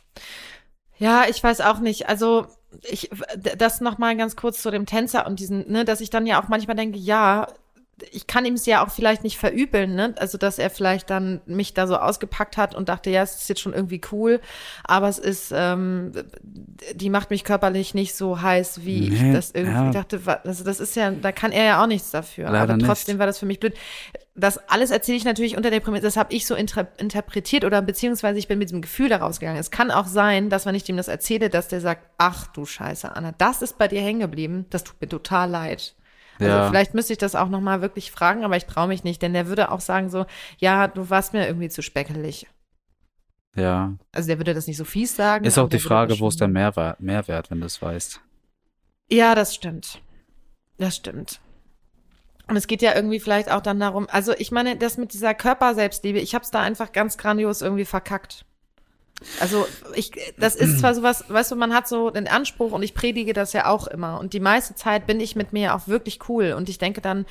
Ja, ich weiß auch nicht. Also, ich, das nochmal ganz kurz zu dem Tänzer und diesen, ne, dass ich dann ja auch manchmal denke, ja, ich kann ihm es ja auch vielleicht nicht verübeln, ne? Also, dass er vielleicht dann mich da so ausgepackt hat und dachte, ja, es ist jetzt schon irgendwie cool, aber es ist, ähm, die macht mich körperlich nicht so heiß, wie ich Nee, das irgendwie ja. dachte. Also, das ist ja, da kann er ja auch nichts dafür. Leider aber trotzdem nicht. war das für mich blöd. Das alles erzähle ich natürlich unter der Prämisse, das habe ich so inter interpretiert oder beziehungsweise ich bin mit diesem Gefühl da rausgegangen. Es kann auch sein, dass wenn ich dem das erzähle, dass der sagt, ach du Scheiße, Anna, das ist bei dir hängen geblieben, das tut mir total leid. Also Ja. vielleicht müsste ich das auch nochmal wirklich fragen, aber ich traue mich nicht, denn der würde auch sagen so, ja, du warst mir irgendwie zu speckelig. ja. Also der würde das nicht so fies sagen. Ist auch die Frage, wo ist der Mehrwert, Mehrwert, wenn du es weißt. Ja, das stimmt. Das stimmt. Und es geht ja irgendwie vielleicht auch dann darum, also ich meine, das mit dieser Körperselbstliebe, ich habe es da einfach ganz grandios irgendwie verkackt. Also ich, das ist zwar sowas, weißt du, man hat so den Anspruch und ich predige das ja auch immer und die meiste Zeit bin ich mit mir auch wirklich cool und ich denke dann,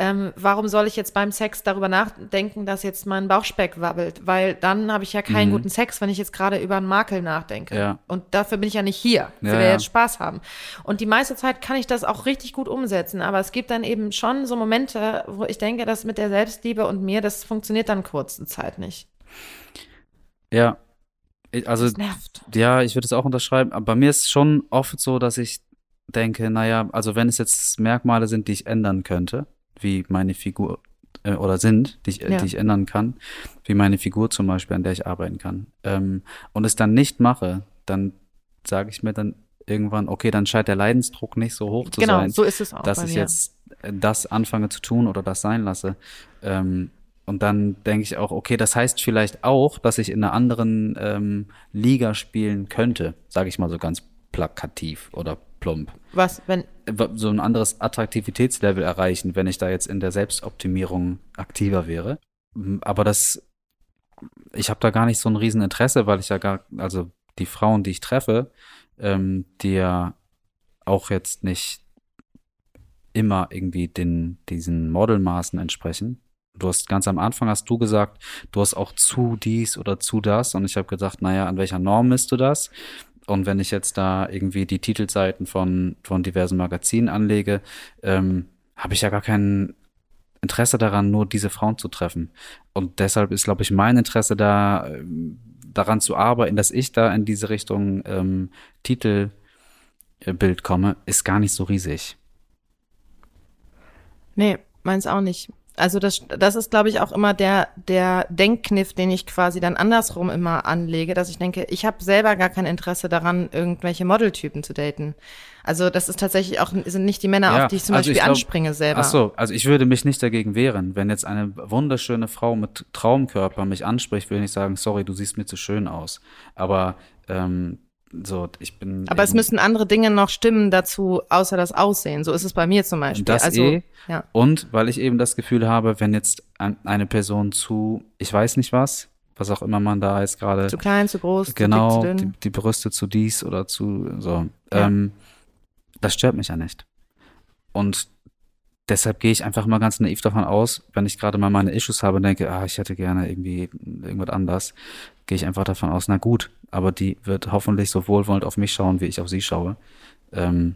ähm, warum soll ich jetzt beim Sex darüber nachdenken, dass jetzt mein Bauchspeck wabbelt, weil dann habe ich ja keinen Mhm. guten Sex, wenn ich jetzt gerade über einen Makel nachdenke. Ja. Und dafür bin ich ja nicht hier. Ich will Ja, ja ja. jetzt Spaß haben. Und die meiste Zeit kann ich das auch richtig gut umsetzen. Aber es gibt dann eben schon so Momente, wo ich denke, dass mit der Selbstliebe und mir, das funktioniert dann kurze Zeit nicht. Ja. Also Das nervt. Ja, ich würde es auch unterschreiben. Aber bei mir ist es schon oft so, dass ich denke, naja, also wenn es jetzt Merkmale sind, die ich ändern könnte, wie meine Figur, äh, oder sind, die ich, äh, Ja. die ich ändern kann, wie meine Figur zum Beispiel, an der ich arbeiten kann, ähm, und es dann nicht mache, dann sage ich mir dann irgendwann, okay, dann scheint der Leidensdruck nicht so hoch zu Genau, sein, so ist es auch dass ich mir. jetzt äh, das anfange zu tun oder das sein lasse. Ähm, und dann denke ich auch, okay, das heißt vielleicht auch, dass ich in einer anderen ähm, Liga spielen könnte, sage ich mal so ganz plakativ oder plump. Was, wenn, So ein anderes Attraktivitätslevel erreichen, wenn ich da jetzt in der Selbstoptimierung aktiver wäre. Aber das, ich habe da gar nicht so ein Rieseninteresse, weil ich ja gar, also die Frauen, die ich treffe, ähm, die ja auch jetzt nicht immer irgendwie den, diesen Modelmaßen entsprechen. Du hast ganz am Anfang hast du gesagt, du hast auch zu dies oder zu das und ich habe gedacht, naja, an welcher Norm misst du das? Und wenn ich jetzt da irgendwie die Titelseiten von, von diversen Magazinen anlege, ähm, habe ich ja gar kein Interesse daran, nur diese Frauen zu treffen. Und deshalb ist, glaube ich, mein Interesse da, ähm, daran zu arbeiten, dass ich da in diese Richtung ähm, Titelbild komme, ist gar nicht so riesig. nee, meins auch nicht. Also das, das ist, glaube ich, auch immer der, der Denkkniff, den ich quasi dann andersrum immer anlege, dass ich denke, ich habe selber gar kein Interesse daran, irgendwelche Modeltypen zu daten. Also das ist tatsächlich auch, sind nicht die Männer, Ja, auf die ich zum also Beispiel ich glaub- anspringe selber. Ach so, also ich würde mich nicht dagegen wehren. Wenn jetzt eine wunderschöne Frau mit Traumkörper mich anspricht, würde ich sagen, sorry, du siehst mir zu schön aus. Aber ähm, so, ich bin. Aber es müssen andere Dinge noch stimmen dazu, außer das Aussehen. So ist es bei mir zum Beispiel. Das also, eh. ja. Und weil ich eben das Gefühl habe, wenn jetzt ein- eine Person zu, ich weiß nicht was, was auch immer man da jetzt gerade, Zu klein, zu groß, genau, zu dick, zu die, dünn. die Brüste zu dies oder zu so, Ja. ähm, das stört mich ja nicht. Und deshalb gehe ich einfach mal ganz naiv davon aus, wenn ich gerade mal meine Issues habe und denke, ah, ich hätte gerne irgendwie irgendwas anders, gehe ich einfach davon aus, na gut, aber die wird hoffentlich so wohlwollend auf mich schauen, wie ich auf sie schaue. Ähm,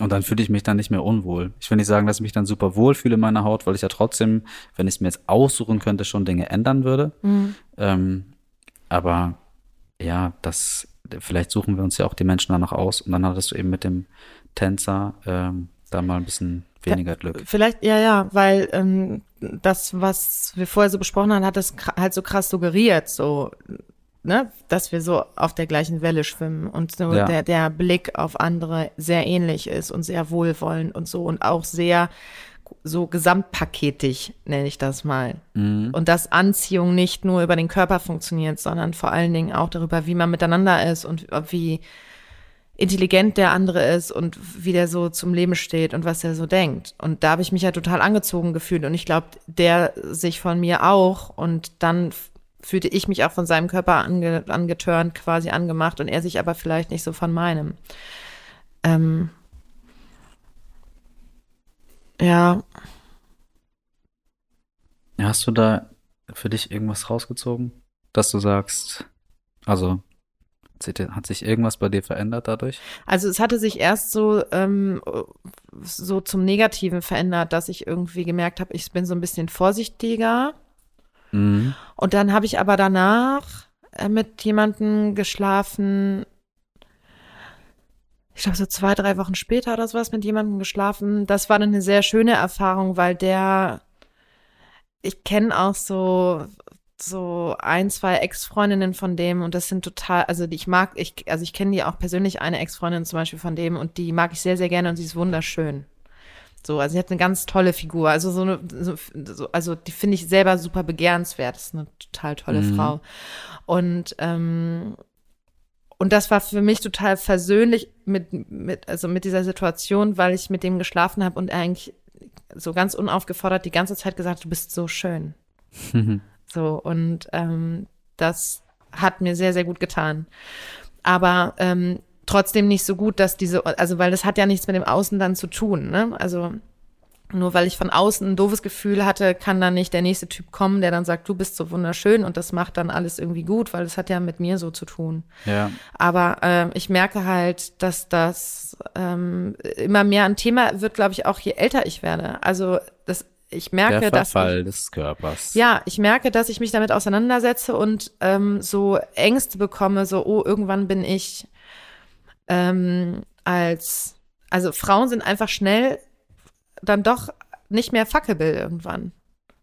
und dann fühle ich mich dann nicht mehr unwohl. Ich will nicht sagen, dass ich mich dann super wohl fühle in meiner Haut, weil ich ja trotzdem, wenn ich es mir jetzt aussuchen könnte, schon Dinge ändern würde. Mhm. Ähm, aber ja, das, vielleicht suchen wir uns ja auch die Menschen danach aus und dann hattest du eben mit dem Tänzer ähm, da mal ein bisschen weniger Glück. Vielleicht, ja, ja, weil ähm, das, was wir vorher so besprochen haben, hat das halt so krass suggeriert, so, ne, dass wir so auf der gleichen Welle schwimmen und so Ja. der, der Blick auf andere sehr ähnlich ist und sehr wohlwollend und so und auch sehr so gesamtpaketig, nenne ich das mal. Mhm. Und dass Anziehung nicht nur über den Körper funktioniert, sondern vor allen Dingen auch darüber, wie man miteinander ist und wie intelligent der andere ist und wie der so zum Leben steht und was er so denkt. Und da habe ich mich ja total angezogen gefühlt und ich glaube, der sich von mir auch und dann fühlte ich mich auch von seinem Körper ange, angetörnt, quasi angemacht und er sich aber vielleicht nicht so von meinem. Ähm, ja, Hast du da für dich irgendwas rausgezogen, dass du sagst, also hat sich- irgendwas bei dir verändert dadurch? Also es hatte sich erst so ähm, so zum Negativen verändert, dass ich irgendwie gemerkt habe, ich bin so ein bisschen vorsichtiger. Mhm. Und dann habe ich aber danach äh, mit jemandem geschlafen. Ich glaube so zwei, drei Wochen später oder sowas mit jemandem geschlafen. Das war dann eine sehr schöne Erfahrung, weil der, ich kenne auch so so ein, zwei Ex-Freundinnen von dem und das sind total, also die ich mag, ich, also ich kenne die auch persönlich, eine Ex-Freundin zum Beispiel von dem und die mag ich sehr, sehr gerne und sie ist wunderschön. So, also sie hat eine ganz tolle Figur. Also so eine, so, so, also die finde ich selber super begehrenswert. Das ist eine total tolle Mhm. Frau. Und ähm, und das war für mich total versöhnlich mit, mit, also mit dieser Situation, weil ich mit dem geschlafen habe und er eigentlich so ganz unaufgefordert die ganze Zeit gesagt, du bist so schön. So, und ähm, das hat mir sehr, sehr gut getan. Aber ähm, trotzdem nicht so gut, dass diese, also weil das hat ja nichts mit dem Außen dann zu tun, ne? Also nur weil ich von außen ein doofes Gefühl hatte, kann dann nicht der nächste Typ kommen, der dann sagt, du bist so wunderschön und das macht dann alles irgendwie gut, weil es hat ja mit mir so zu tun. Ja. Aber ähm, ich merke halt, dass das ähm, immer mehr ein Thema wird, glaube ich, auch je älter ich werde. Also das, ich merke, Der dass ich, Verfall des Körpers. ja, ich merke, dass ich mich damit auseinandersetze und ähm, so Ängste bekomme, so, oh, irgendwann bin ich ähm, als, also Frauen sind einfach schnell dann doch nicht mehr fuckable irgendwann.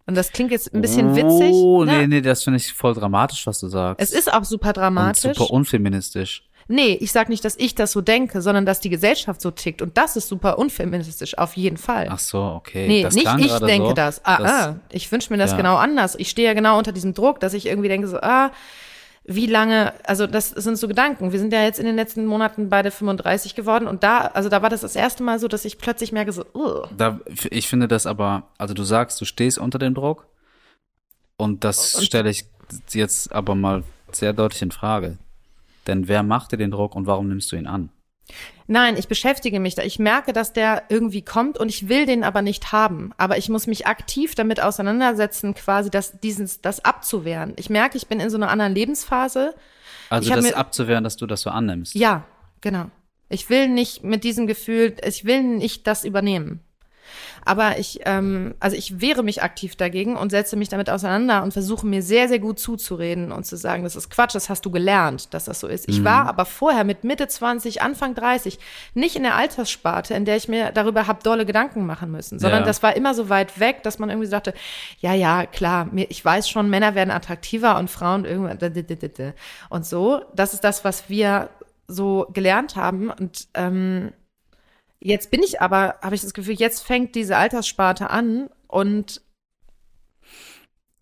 Und das klingt jetzt ein bisschen witzig. Oh, ne? nee, nee, das finde ich voll dramatisch, was du sagst. Es ist auch super Und dramatisch. super unfeministisch. Nee, ich sag nicht, dass ich das so denke, sondern dass die Gesellschaft so tickt. Und das ist super unfeministisch, auf jeden Fall. Ach so, okay. nee, das nicht ich denke so, das. Ah, dass- ah, ich wünsche mir das Ja. genau anders. Ich stehe ja genau unter diesem Druck, dass ich irgendwie denke so, ah, wie lange, also das sind so Gedanken. Wir sind ja jetzt in den letzten Monaten beide 35 geworden und da, also da war das das erste Mal so, dass ich plötzlich merke so, ugh. Da, ich finde das aber, also du sagst, du stehst unter dem Druck und das stelle ich jetzt aber mal sehr deutlich in Frage. Denn wer macht dir den Druck und warum nimmst du ihn an? Nein, ich beschäftige mich da. Ich merke, dass der irgendwie kommt und ich will den aber nicht haben. Aber ich muss mich aktiv damit auseinandersetzen, quasi das, dieses, das abzuwehren. Ich merke, ich bin in so einer anderen Lebensphase. Also Ich das abzuwehren, dass du das so annimmst. Ja, genau. Ich will nicht mit diesem Gefühl, ich will nicht das übernehmen. Aber ich, ähm, also ich wehre mich aktiv dagegen und setze mich damit auseinander und versuche mir sehr, sehr gut zuzureden und zu sagen, das ist Quatsch, das hast du gelernt, dass das so ist. Ich war aber vorher mit Mitte 20, Anfang 30 nicht in der Alterssparte, in der ich mir darüber habe dolle Gedanken machen müssen, sondern Ja. das war immer so weit weg, dass man irgendwie sagte, ja, ja, klar, mir, ich weiß schon, Männer werden attraktiver und Frauen irgendwann und so. Das ist das, was wir so gelernt haben und ähm, Jetzt bin ich aber, habe ich das Gefühl, jetzt fängt diese Alterssparte an und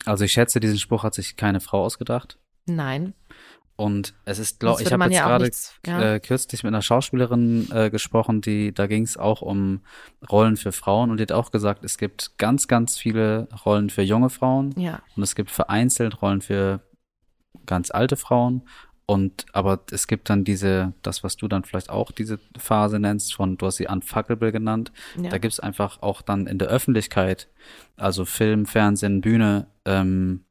Also ich schätze, diesen Spruch hat sich keine Frau ausgedacht. nein. Und es ist, glaube ich, habe jetzt ja gerade nichts- ja. äh, kürzlich mit einer Schauspielerin äh, gesprochen, die da ging es auch um Rollen für Frauen und die hat auch gesagt, es gibt ganz, ganz viele Rollen für junge Frauen Ja. und es gibt vereinzelt Rollen für ganz alte Frauen. Und aber es gibt dann diese, das, was du dann vielleicht auch diese Phase nennst, von, du hast sie unfuckable genannt. Ja. Da gibt's einfach auch dann in der Öffentlichkeit, also Film, Fernsehen, Bühne, ähm,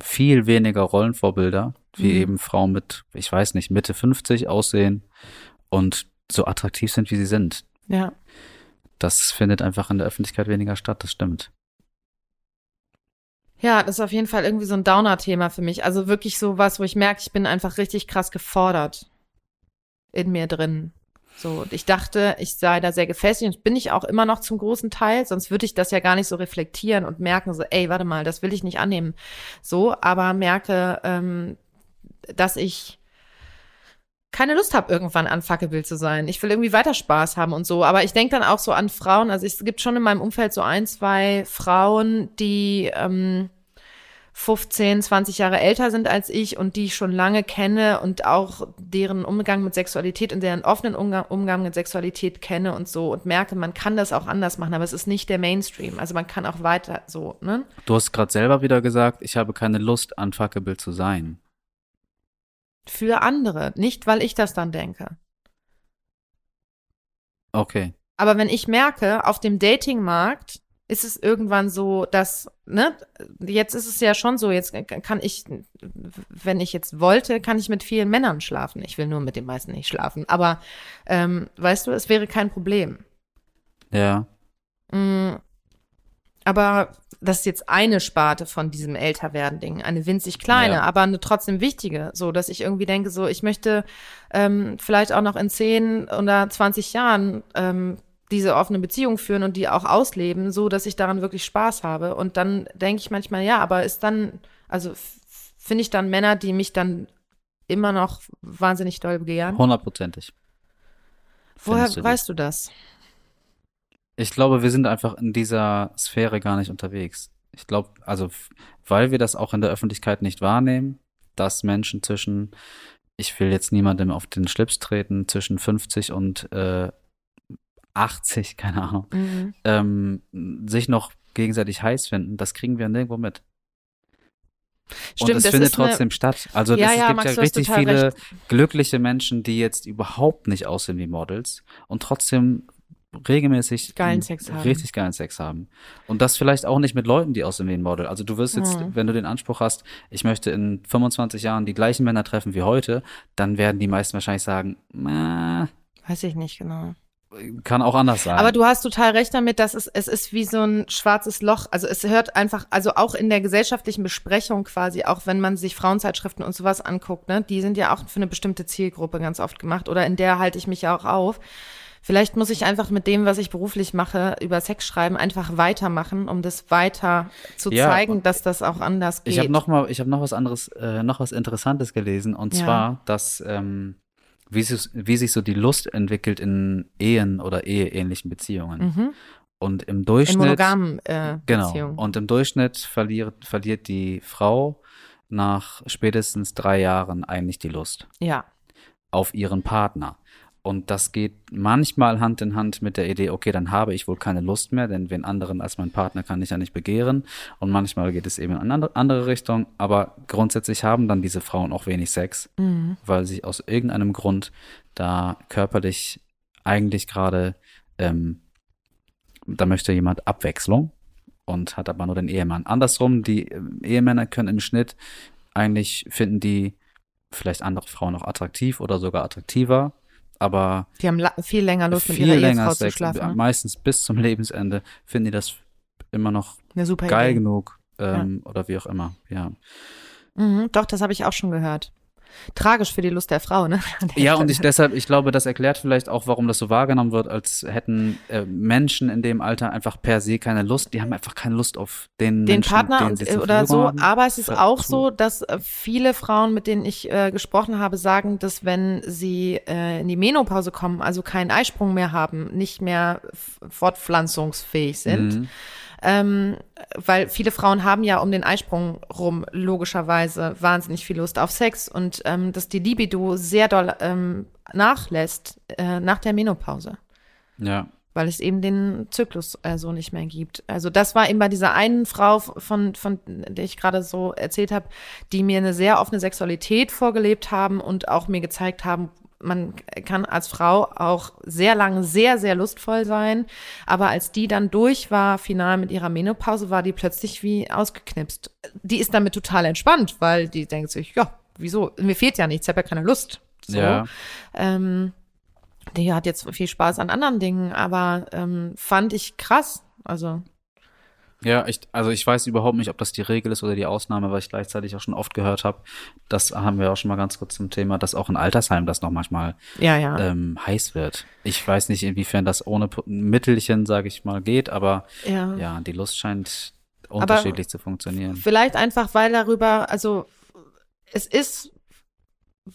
viel weniger Rollenvorbilder, wie Mhm. eben Frauen mit, ich weiß nicht, Mitte 50 aussehen und so attraktiv sind, wie sie sind. ja. Das findet einfach in der Öffentlichkeit weniger statt, das stimmt. Ja, das ist auf jeden Fall irgendwie so ein Downer-Thema für mich. Also wirklich so was, wo ich merke, ich bin einfach richtig krass gefordert in mir drin. So, und ich dachte, ich sei da sehr gefestigt und bin ich auch immer noch zum großen Teil, sonst würde ich das ja gar nicht so reflektieren und merken, so, ey, warte mal, das will ich nicht annehmen. So, aber merke, ähm, dass ich keine Lust habe, irgendwann unfuckable zu sein. Ich will irgendwie weiter Spaß haben und so. Aber ich denke dann auch so an Frauen. Also es gibt schon in meinem Umfeld so ein, zwei Frauen, die ähm, 15, 20 Jahre älter sind als ich und die ich schon lange kenne und auch deren Umgang mit Sexualität und deren offenen Umgang, Umgang mit Sexualität kenne und so und merke, man kann das auch anders machen, aber es ist nicht der Mainstream. Also man kann auch weiter so, ne? Du hast gerade selber wieder gesagt, ich habe keine Lust, unfuckable zu sein. Für andere, nicht weil ich das dann denke. Okay. Aber wenn ich merke, auf dem Datingmarkt ist es irgendwann so, dass, ne, jetzt ist es ja schon so, jetzt kann ich, wenn ich jetzt wollte, kann ich mit vielen Männern schlafen. Ich will nur mit den meisten nicht schlafen. Aber, ähm, weißt du, es wäre kein Problem. Ja. Aber das ist jetzt eine Sparte von diesem Älterwerden-Ding, eine winzig kleine, Ja. aber eine trotzdem wichtige, so dass ich irgendwie denke, so ich möchte ähm, vielleicht auch noch in 10 oder 20 Jahren ähm, diese offene Beziehung führen und die auch ausleben, so dass ich daran wirklich Spaß habe. Und dann denke ich manchmal, ja, aber ist dann, also finde ich dann Männer, die mich dann immer noch wahnsinnig doll begehren? Hundertprozentig. Woher du weißt du das? Ich glaube, wir sind einfach in dieser Sphäre gar nicht unterwegs. Ich glaube, also, weil wir das auch in der Öffentlichkeit nicht wahrnehmen, dass Menschen zwischen, ich will jetzt niemandem auf den Schlips treten, zwischen 50 und äh, 80, keine Ahnung, Mhm. ähm, sich noch gegenseitig heiß finden, das kriegen wir nirgendwo mit. Stimmt, und es das findet ist eine- trotzdem statt. Also Ja, es ja, gibt Max, ja richtig viele recht. glückliche Menschen, die jetzt überhaupt nicht aussehen wie Models und trotzdem regelmäßig Geilen Sex haben. richtig geilen Sex haben. Und das vielleicht auch nicht mit Leuten, die aussehen wie ein Model. Also du wirst jetzt, Mhm. wenn du den Anspruch hast, ich möchte in 25 Jahren die gleichen Männer treffen wie heute, dann werden die meisten wahrscheinlich sagen, äh, Weiß ich nicht genau. kann auch anders sein. Aber du hast total recht damit, dass es, es ist wie so ein schwarzes Loch. Also es hört einfach, also auch in der gesellschaftlichen Besprechung quasi, auch wenn man sich Frauenzeitschriften und sowas anguckt, ne, die sind ja auch für eine bestimmte Zielgruppe ganz oft gemacht oder in der halte ich mich ja auch auf. Vielleicht muss ich einfach mit dem, was ich beruflich mache, über Sex schreiben, einfach weitermachen, um das weiter zu Ja. zeigen, dass das auch anders geht. Ich habe noch mal, ich habe noch was anderes, äh, noch was Interessantes gelesen und Ja. zwar, dass ähm, wie, sich, wie sich so die Lust entwickelt in Ehen oder eheähnlichen Beziehungen. mhm. Und im in Durchschnitt monogamen äh, genau. Beziehungen. Und im Durchschnitt verliert verliert die Frau nach spätestens drei Jahren eigentlich die Lust ja. auf ihren Partner. Und das geht manchmal Hand in Hand mit der Idee, okay, dann habe ich wohl keine Lust mehr, denn wen anderen als mein Partner kann ich ja nicht begehren. Und manchmal geht es eben in eine andere- Richtung. Aber grundsätzlich haben dann diese Frauen auch wenig Sex, Mhm. weil sie aus irgendeinem Grund da körperlich eigentlich gerade, ähm, da möchte jemand Abwechslung und hat aber nur den Ehemann. Andersrum, die ähm, Ehemänner können im Schnitt eigentlich finden die vielleicht andere Frauen auch attraktiv oder sogar attraktiver, aber Die haben viel länger Lust, mit viel ihrer länger Ehefrau Sex, zu schlafen. Ne? meistens bis zum Lebensende, finden die das immer noch geil Idee. genug ähm, oder wie auch immer. Ja, Mhm, doch, das habe ich auch schon gehört. Tragisch für die Lust der Frau, ne? Ja und ich deshalb, ich glaube, das erklärt vielleicht auch, warum das so wahrgenommen wird, als hätten äh, Menschen in dem Alter einfach per se keine Lust. Die haben einfach keine Lust auf den, den Menschen, Partner den und, oder so. haben. Aber es ist Ver- auch so, dass äh, viele Frauen, mit denen ich äh, gesprochen habe, sagen, dass wenn sie äh, in die Menopause kommen, also keinen Eisprung mehr haben, nicht mehr fortpflanzungsfähig sind, Mhm. Ähm, weil viele Frauen haben ja um den Eisprung rum logischerweise wahnsinnig viel Lust auf Sex und ähm, dass die Libido sehr doll ähm, nachlässt äh, nach der Menopause Ja. weil es eben den Zyklus äh, so nicht mehr gibt. Also das war eben bei dieser einen Frau, von, von der ich gerade so erzählt habe, die mir eine sehr offene Sexualität vorgelebt haben und auch mir gezeigt haben, man kann als Frau auch sehr lange sehr, sehr lustvoll sein. Aber als die dann durch war, final mit ihrer Menopause, war die plötzlich wie ausgeknipst. Die ist damit total entspannt, weil die denkt sich, ja, wieso? Mir fehlt ja nichts, ich habe ja keine Lust. So. Ja. Ähm, die hat jetzt viel Spaß an anderen Dingen, aber ähm, fand ich krass. Also, Ja, ich, also ich weiß überhaupt nicht, ob das die Regel ist oder die Ausnahme, weil ich gleichzeitig auch schon oft gehört habe, das haben wir auch schon mal ganz kurz zum Thema, dass auch in Altersheim das noch manchmal ja, ja. ähm, heiß wird. Ich weiß nicht, inwiefern das ohne Mittelchen, sage ich mal, geht, aber ja. ja, die Lust scheint unterschiedlich zu funktionieren. Vielleicht einfach, weil darüber, also es ist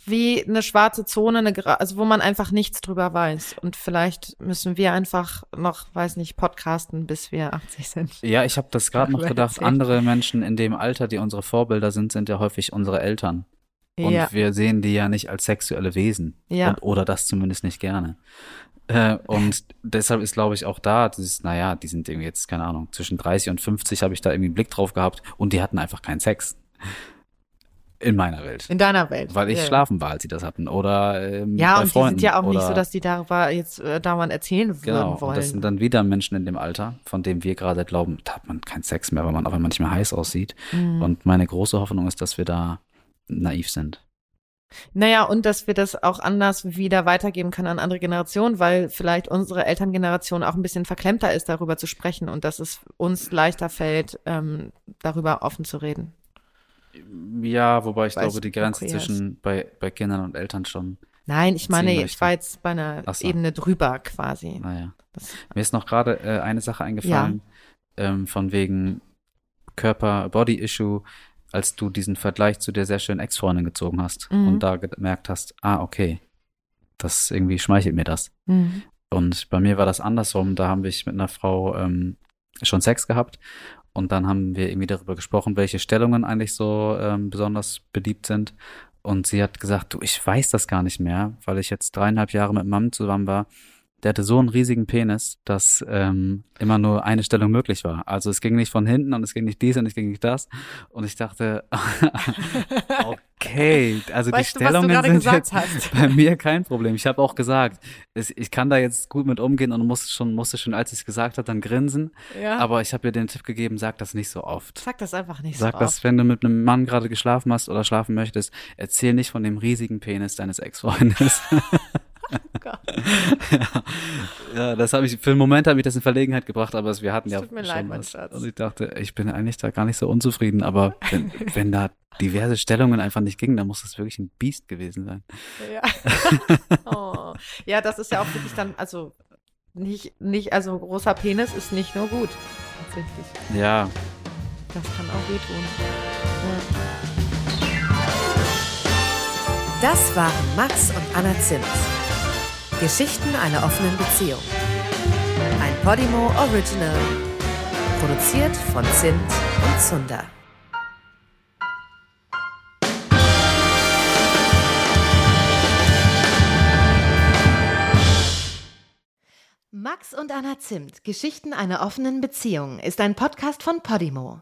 wie eine schwarze Zone, eine, also wo man einfach nichts drüber weiß. Und vielleicht müssen wir einfach noch, weiß nicht, podcasten, bis wir 80 sind. Ja, ich habe das gerade noch gedacht, andere Menschen in dem Alter, die unsere Vorbilder sind, sind ja häufig unsere Eltern. Und ja, wir sehen die ja nicht als sexuelle Wesen. Ja. Und, oder das zumindest nicht gerne. Äh, und deshalb ist, glaube ich, auch da, dieses, naja, die sind irgendwie jetzt, keine Ahnung, zwischen 30 und 50 habe ich da irgendwie einen Blick drauf gehabt und die hatten einfach keinen Sex. In meiner Welt. in deiner Welt. Weil ich ja. schlafen war, als sie das hatten. Oder ähm, Ja, und Freunden. die sind ja auch nicht oder, so, dass die darüber jetzt äh, dauernd erzählen würden Genau, wollen. und das sind dann wieder Menschen in dem Alter, von dem wir gerade glauben, da hat man keinen Sex mehr, weil man nicht mehr heiß aussieht. Mhm. Und meine große Hoffnung ist, dass wir da naiv sind. Naja, und dass wir das auch anders wieder weitergeben können an andere Generationen, weil vielleicht unsere Elterngeneration auch ein bisschen verklemmter ist, darüber zu sprechen und dass es uns leichter fällt, ähm, darüber offen zu reden. Ja, wobei ich Weil glaube, die Grenze okay ist. zwischen bei, bei Kindern und Eltern schon, Nein, ich meine, Ziehen ich war jetzt bei einer so. Ebene drüber quasi. naja. Das, Mir ist noch gerade äh, eine Sache eingefallen, ähm, von wegen Körper-Body-Issue, als du diesen Vergleich zu der sehr schönen Ex-Freundin gezogen hast Mhm. und da gemerkt hast, ah, okay, das irgendwie schmeichelt mir das. Mhm. Und bei mir war das andersrum. Da haben wir mit einer Frau ähm, schon Sex gehabt und dann haben wir irgendwie darüber gesprochen, welche Stellungen eigentlich so ähm, besonders beliebt sind. Und sie hat gesagt, du, ich weiß das gar nicht mehr, weil ich jetzt dreieinhalb Jahre mit Mann zusammen war. Der hatte so einen riesigen Penis, dass ähm, immer nur eine Stellung möglich war. Also es ging nicht von hinten und es ging nicht dies und es ging nicht das. Und ich dachte, okay, also Weißt die du, Stellungen sind jetzt hast? bei mir kein Problem. Ich habe auch gesagt, es, ich kann da jetzt gut mit umgehen und musste schon, musste schon, als ich es gesagt habe, dann grinsen. Ja. Aber ich habe ihr den Tipp gegeben, sag das nicht so oft. Sag das einfach nicht Sag so das, oft. wenn du mit einem Mann gerade geschlafen hast oder schlafen möchtest, erzähl nicht von dem riesigen Penis deines Ex-Freundes. Ja, ja, das habe ich, für einen Moment habe ich das in Verlegenheit gebracht, aber wir hatten Es ja tut mir schon leid, mein was. Schatz. Und ich dachte, ich bin eigentlich da gar nicht so unzufrieden, aber wenn, wenn da diverse Stellungen einfach nicht gingen, dann muss das wirklich ein Biest gewesen sein. Ja. oh. ja, das ist ja auch wirklich dann, also nicht, nicht, also großer Penis ist nicht nur gut. Tatsächlich. Ja, Das kann auch wehtun. Das waren Max und Anna Zimt. Geschichten einer offenen Beziehung. Ein Podimo Original. Produziert von Zimt und Zunder. Max und Anna Zimt, Geschichten einer offenen Beziehung, ist ein Podcast von Podimo.